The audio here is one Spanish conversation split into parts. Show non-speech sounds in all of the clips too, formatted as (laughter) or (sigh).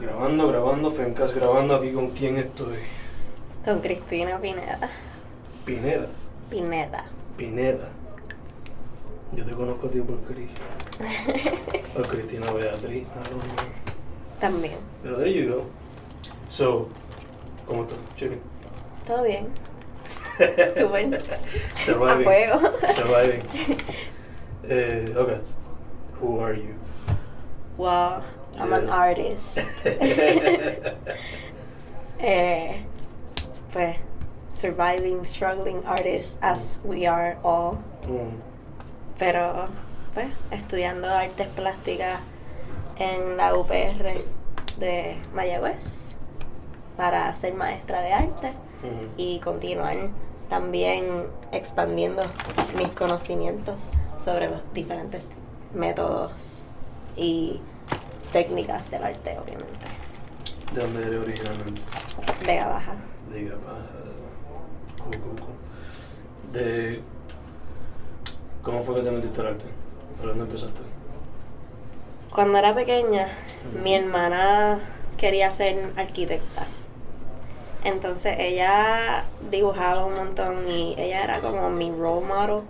Grabando, grabando, Fencas grabando. Aquí con quién estoy. Con Cristina Pineda. Pineda. Pineda. Pineda. Yo te conozco a ti por Cris. (laughs) Cristina Beatriz. I don't know. También. Pero there you go. So, ¿cómo estás? Chicken. ¿Todo bien? (laughs) Súper. A Surviving. fuego. Surviving. Eh, okay. Who are you? Wow, I'm an artist. (laughs) (laughs) eh, pues, surviving, struggling artist as we are all. Mm. Pero, pues, estudiando artes plásticas en la UPR de Mayagüez para ser maestra de arte Mhm. y continuar también expandiendo mis conocimientos sobre los diferentes métodos y técnicas del arte, obviamente. ¿De dónde eres originalmente? Vega Baja. Cool. De... ¿Cómo fue que te metiste al arte? ¿Por dónde empezaste? Cuando era pequeña, mi hermana quería ser arquitecta. Entonces ella dibujaba un montón y ella era como mi role model.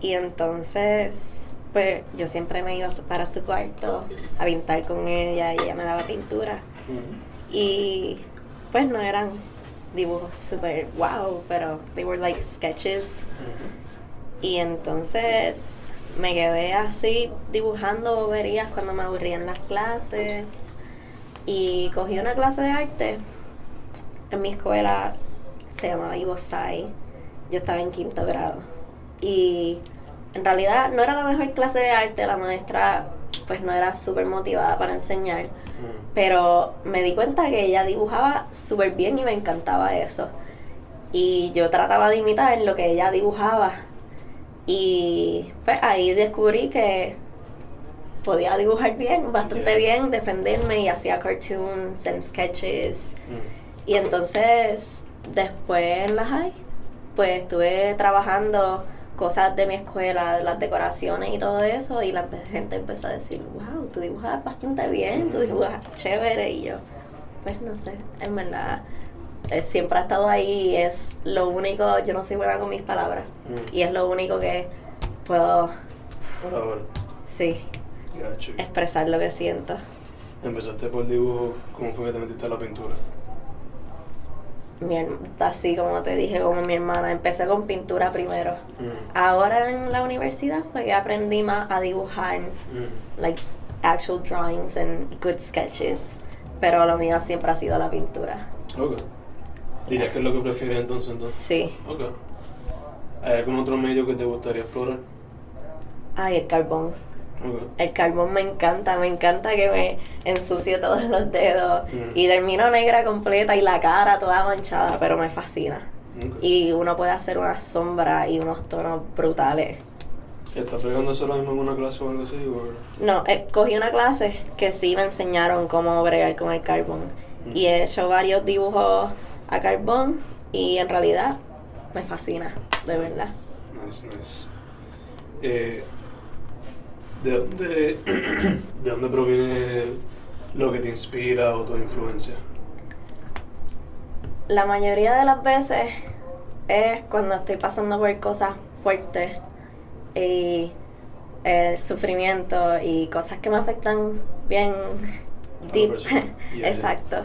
Y entonces, pues yo siempre me iba para su cuarto a pintar con ella y ella me daba pintura. Y pues no eran dibujos super wow, pero they were like sketches. Y entonces me quedé así dibujando boberías cuando me aburría en las clases. Y cogí una clase de arte en mi escuela, se llamaba Ibosai. Yo estaba en quinto grado. Y en realidad no era la mejor clase de arte, la maestra pues no era súper motivada para enseñar. Mhm. Pero me di cuenta que ella dibujaba súper bien y me encantaba eso. Y yo trataba de imitar lo que ella dibujaba. Y pues ahí descubrí que podía dibujar bien, bastante Yeah. bien, defenderme y hacía cartoons and sketches. Mhm. Y entonces, después en la high, pues estuve trabajando cosas de mi escuela, de las decoraciones y todo eso, y la gente empezó a decir, wow, tú dibujas bastante bien, tú dibujas chévere, y yo, pues no sé, en verdad, eh, siempre ha estado ahí, y es lo único, yo no soy buena con mis palabras, Mm. y es lo único que puedo, Por ahora. sí, expresar lo que siento. Empezaste por dibujo. ¿Cómo fue que te metiste a la pintura? Mi así como te dije, como mi hermana, empecé con pintura primero. Mhm. Ahora en la universidad fue que aprendí más a dibujar, Mhm. like actual drawings and good sketches. Pero lo mío siempre ha sido la pintura. Ok. ¿Dirías que es lo que prefieres entonces? entonces? Sí. Ok. ¿Hay algún otro medio que te gustaría explorar? Ay, el carbón. El carbón me encanta, me encanta que me ensucie todos los dedos Mm. y termino negra completa y la cara toda manchada, pero me fascina. Y uno puede hacer una sombra y unos tonos brutales. ¿Estás pegando eso ahora mismo en una clase o algo así? o- No, eh, cogí una clase que sí me enseñaron cómo bregar con el carbón. Mm. Y he hecho varios dibujos a carbón y en realidad me fascina, de verdad. Nice, nice. Eh, ¿de, dónde, (clears throat) ¿De dónde proviene lo que te inspira o tu influencia? La mayoría de las veces es cuando estoy pasando por cosas fuertes y el sufrimiento y cosas que me afectan bien deep. (laughs) Yeah, Exacto.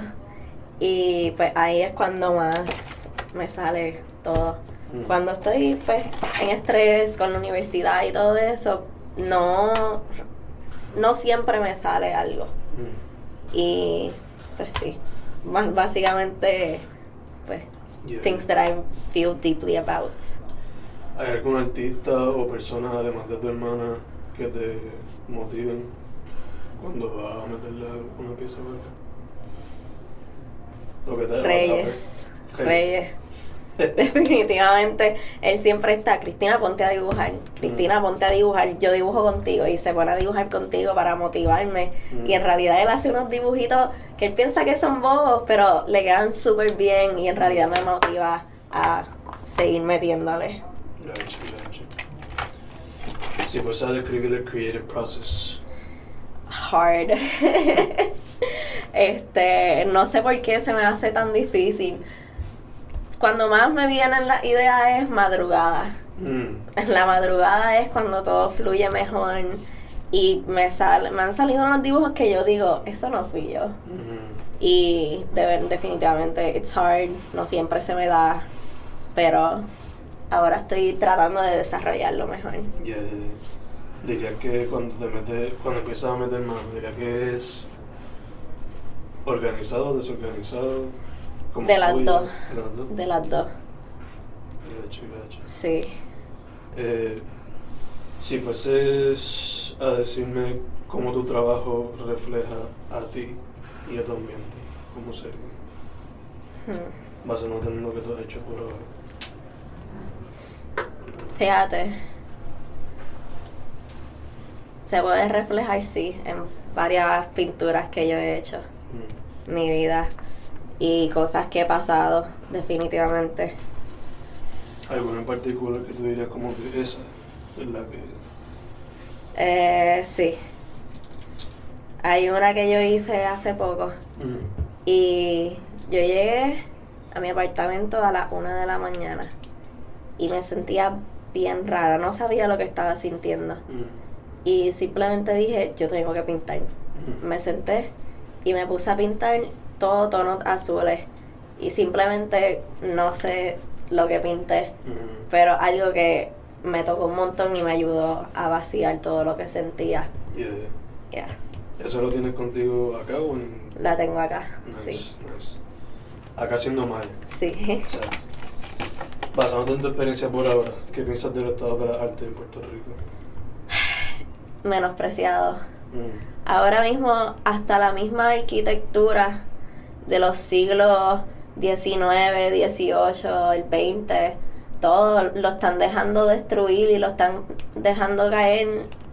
Y pues ahí es cuando más me sale todo. Mm. Cuando estoy pues en estrés con la universidad y todo eso, no, no siempre me sale algo. Mm. Y pues sí, más básicamente pues Yeah. things that I feel deeply about. ¿Hay algún artista o persona, además de tu hermana, que te motiven cuando vas a meterle una pieza o algo? ¿O que te Reyes, Reyes. Reyes. (laughs) Definitivamente, él siempre está, Cristina, ponte a dibujar, Cristina, Mm. ponte a dibujar, yo dibujo contigo y se pone a dibujar contigo para motivarme. Mm. Y en realidad él hace unos dibujitos que él piensa que son bobos, pero le quedan súper bien y en realidad me motiva a seguir metiéndole. Gotcha, gotcha. Si fuese a describir el creative process, Hard. (laughs) Este, no sé por qué se me hace tan difícil. Cuando más me vienen las ideas es madrugada. Mm, la madrugada es cuando todo fluye mejor y me sale, me han salido unos dibujos que yo digo, eso no fui yo. mm, Y de definitivamente it's hard, no siempre se me da, pero ahora estoy tratando de desarrollarlo mejor. ya, diría que cuando te metes, cuando empiezas a meter mano, diría que es organizado, desorganizado. ¿Cómo De las dos. De las dos. De las dos, Gacho, gacho. sí. Eh, si fueses a decirme cómo tu trabajo refleja a ti y a tu ambiente, ¿cómo sería? Hmm. Basándote en lo que tú has hecho por ahora. Fíjate. Se puede reflejar, sí, en varias pinturas que yo he hecho. Mm. Mi vida y cosas que he pasado, definitivamente. ¿Alguna en particular que tú dirías como que esa es la que... Eh, sí. Hay una que yo hice hace poco y yo llegué a mi apartamento a las una de la mañana y me sentía bien rara, no sabía lo que estaba sintiendo y simplemente dije, yo tengo que pintar. Me senté y me puse a pintar todo tonos azules y simplemente no sé lo que pinté, pero algo que me tocó un montón y me ayudó a vaciar todo lo que sentía. Yeah. ¿Eso lo tienes contigo acá o en...? la tengo acá. Nice, Sí, nice. Acá haciendo mal. sí. Exacto. Basándote en tu experiencia por ahora, ¿qué piensas del estado de la arte en Puerto Rico? (sighs) Menospreciado. Mm. Ahora mismo hasta la misma arquitectura de los siglos XIX, XVIII, el XX, todo lo están dejando destruir y lo están dejando caer.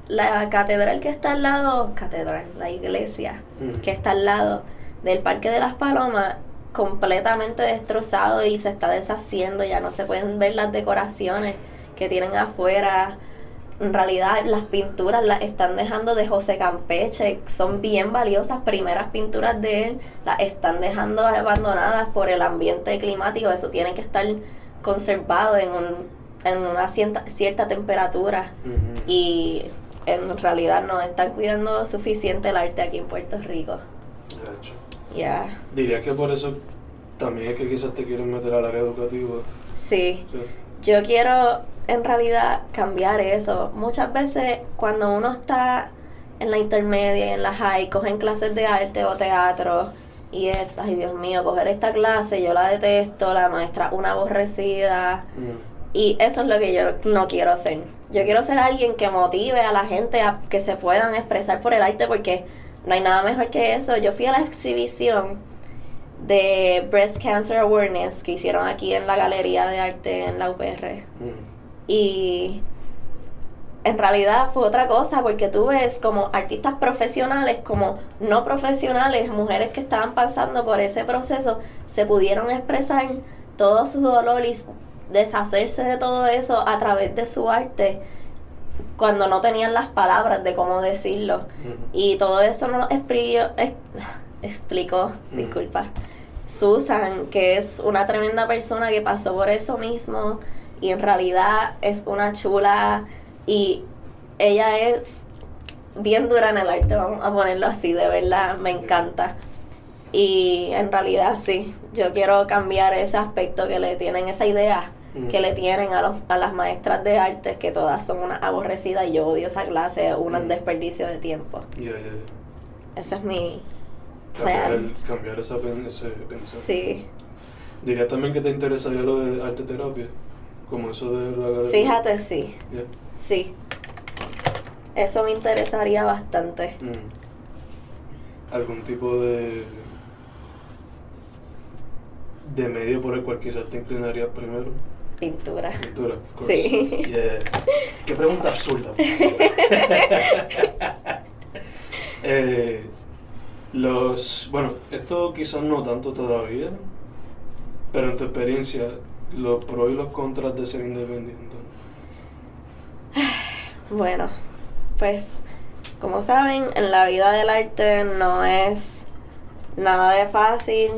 La catedral que está al lado, catedral, la iglesia Mm. que está al lado del Parque de las Palomas, completamente destrozado y se está deshaciendo, ya no se pueden ver las decoraciones que tienen afuera. En realidad las pinturas las están dejando de José Campeche, son bien valiosas, primeras pinturas de él, las están dejando abandonadas por el ambiente climático, eso tiene que estar conservado en, un, en una cierta, cierta temperatura y en realidad no están cuidando suficiente el arte aquí en Puerto Rico. Ya, Diría que por eso también es que quizás te quieren meter al área educativa. sí. Sí. Yo quiero en realidad cambiar eso. Muchas veces cuando uno está en la intermedia y en la high, cogen clases de arte o teatro y es, ay Dios mío, coger esta clase, yo la detesto, la maestra una aborrecida. Mm. Y eso es lo que yo no quiero ser. Yo quiero ser alguien que motive a la gente a que se puedan expresar por el arte porque no hay nada mejor que eso. Yo fui a la exhibición de Breast Cancer Awareness que hicieron aquí en la Galería de Arte en la UPR. Mm. Y en realidad fue otra cosa porque tú ves como artistas profesionales, como no profesionales, mujeres que estaban pasando por ese proceso, se pudieron expresar todo su dolor y deshacerse de todo eso a través de su arte cuando no tenían las palabras de cómo decirlo. Y todo eso nos explicó, ex- explicó, disculpa, Susan, que es una tremenda persona que pasó por eso mismo y en realidad es una chula y ella es bien dura en el arte, vamos a ponerlo así, de verdad, me encanta. Y en realidad sí, yo quiero cambiar ese aspecto que le tienen, esa idea Mm. que le tienen a, los, a las maestras de arte, que todas son unas aborrecidas y yo odio esa clase, un Mm. desperdicio de tiempo. Ya, ya, ya. Ese es mi Cambiar, plan. cambiar esa ese pensar. Sí, Diría también que te interesaría lo de arte terapia, como eso de la fíjate, sí, sí. Eso me interesaría bastante. Mm. Algún tipo de de medio por el cual quizás te inclinarías primero. Pintura. Pintura, of course. Sí. Yeah. Qué pregunta absurda. (laughs) Eh, los, bueno, esto quizás no tanto todavía, pero en tu experiencia, los pros y los contras de ser independiente. (sighs) Bueno, pues como saben, en la vida del arte no es nada de fácil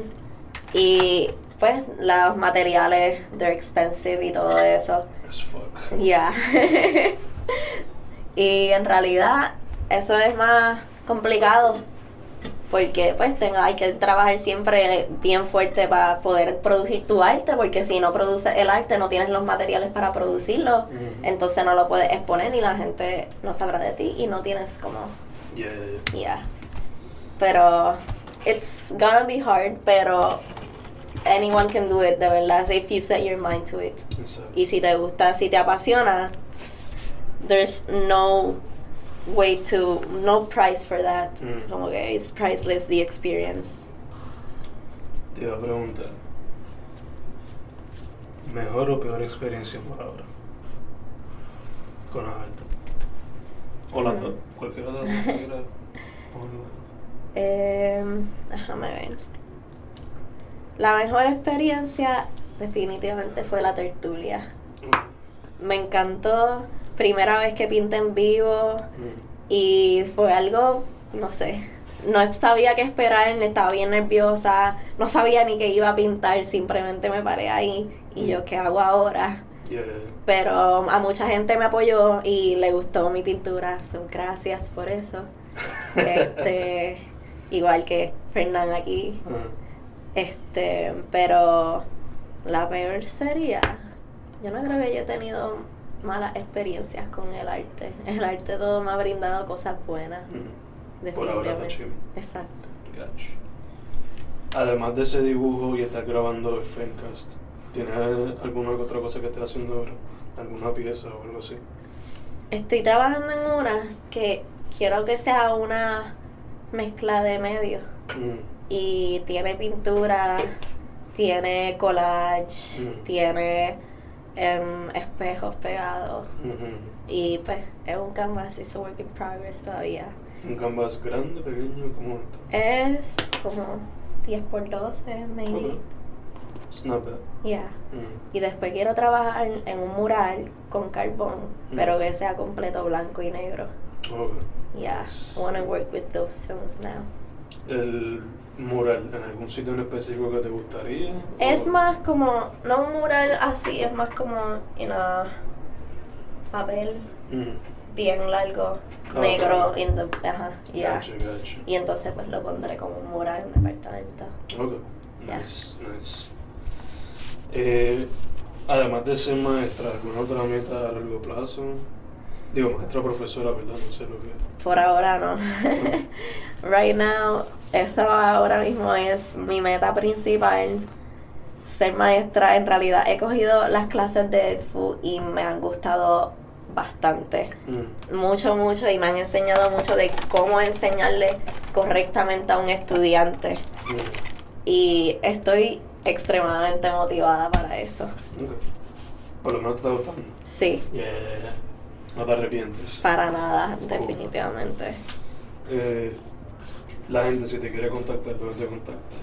y pues los materiales, they're expensive y todo eso. As fuck. Ya. (laughs) y en realidad eso es más complicado porque pues tengo, hay que trabajar siempre bien fuerte para poder producir tu arte porque si no produces el arte no tienes los materiales para producirlo entonces no lo puedes exponer y la gente no sabrá de ti y no tienes como Yeah, yeah, yeah. Yeah. Pero it's gonna be hard, pero anyone can do it, de verdad, if you set your mind to it. Exacto. Y si te gusta, si te apasiona, there's no way to, no price for that. Mm. Como que it's priceless the experience. Te iba a preguntar. ¿Mejor o peor experiencia por ahora? Con Alberto. O las Mm. dos. (laughs) Cualquiera de las dos. Em, déjame ver. La mejor experiencia definitivamente fue la tertulia. Me encantó. Primera vez que pinté en vivo. Mm. Y fue algo, no sé, no sabía qué esperar, estaba bien nerviosa, no sabía ni qué iba a pintar, simplemente me paré ahí y yo, ¿qué hago ahora? Yeah, Pero a mucha gente me apoyó y le gustó mi pintura, so, gracias por eso. (laughs) Este, igual que Fernán aquí. Ah, este, pero la peor sería, yo no creo que haya tenido malas experiencias con el arte. El arte todo me ha brindado cosas buenas. mm. Por ahora está chill. Exacto. Gotcha. Además de ese dibujo y estar grabando el Fencast, ¿tienes alguna otra cosa que estés haciendo ahora? ¿Alguna pieza o algo así? Estoy trabajando en una que quiero que sea una mezcla de medios. Mm. Y tiene pintura, tiene collage, Mm. tiene em, espejos pegados. Y pues es un canvas, es un work in progress todavía. ¿Un canvas grande, pequeño? ¿Cómo esto? Es como 10 por 12, maybe. Ok. It's not bad. Yeah. Mm. Y después quiero trabajar en un mural con carbón, Mm. pero que sea completo blanco y negro. Ok. Yeah. I wanna work with those tones now. ¿El mural en algún sitio en específico que te gustaría? Es ¿O- más como, no un mural así, es más como, know, papel Mm. bien largo, Ah, negro, ok. in the, ajá, yeah. Gotcha, gotcha. Y entonces pues lo pondré como un mural en el departamento. Ok. Yeah. Nice, nice. Eh, además de ser maestra, ¿alguna otra meta a largo plazo? Digo, maestra profesora, ¿verdad? No sé lo que Por ahora no. (laughs) right now, eso ahora mismo es mi meta principal. Ser maestra, en realidad he cogido las clases de EDFU y me han gustado bastante. Mm. Mucho, mucho y me han enseñado mucho de cómo enseñarle correctamente a un estudiante. Mm. Y estoy extremadamente motivada para eso. Ok. Por lo menos te está gustando. Sí, yeah. No te arrepientes. para nada, definitivamente. Eh, la gente, si te quiere contactar, ¿dónde te contacta?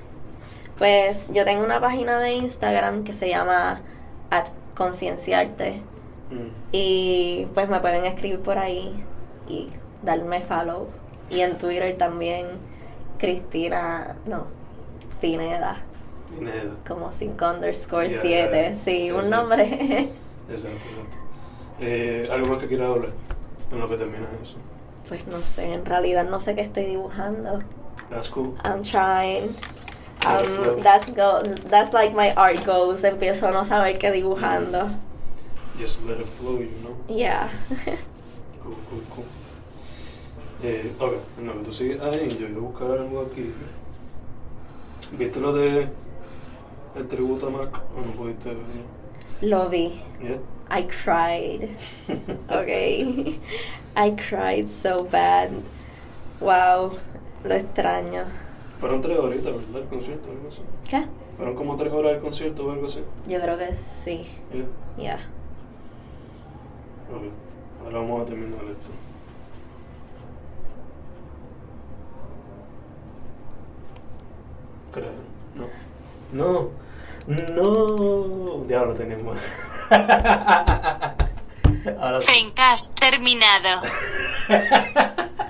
Pues yo tengo una página de Instagram que se llama at concienciarte Mm. y pues me pueden escribir por ahí y darme follow. Y en Twitter también Cristina, no, Pineda, Pineda. como 5 underscore Ya, 7, sí, un nombre. (laughs) Exacto, exacto. Eh, ¿Algo más que quieras hablar en lo que termina eso? pues no sé, en realidad no sé qué estoy dibujando. That's cool. I'm trying. Um, that's go that's like my art goals. Empiezo a no saber qué dibujando. Just let it flow, you know. Yeah. (laughs) Cool, cool, cool. Eh, ok, en lo que tú sigues ahí, yo voy a buscar algo aquí. ¿Viste lo de el tributo a Mac o no pudiste ver? Lo vi. Yeah? I cried. Okay. I cried so bad. Wow. Lo extraño. Fueron tres horitas, ¿verdad? El concierto o algo así. ¿Qué? Fueron como tres horas el concierto o algo así. Yo creo que sí. Yeah. Yeah. Ok, ahora vamos a terminar esto. Creo. No. No. No. Ya lo tenemos. (laughs) Ahora sí. Fencast terminado. (laughs)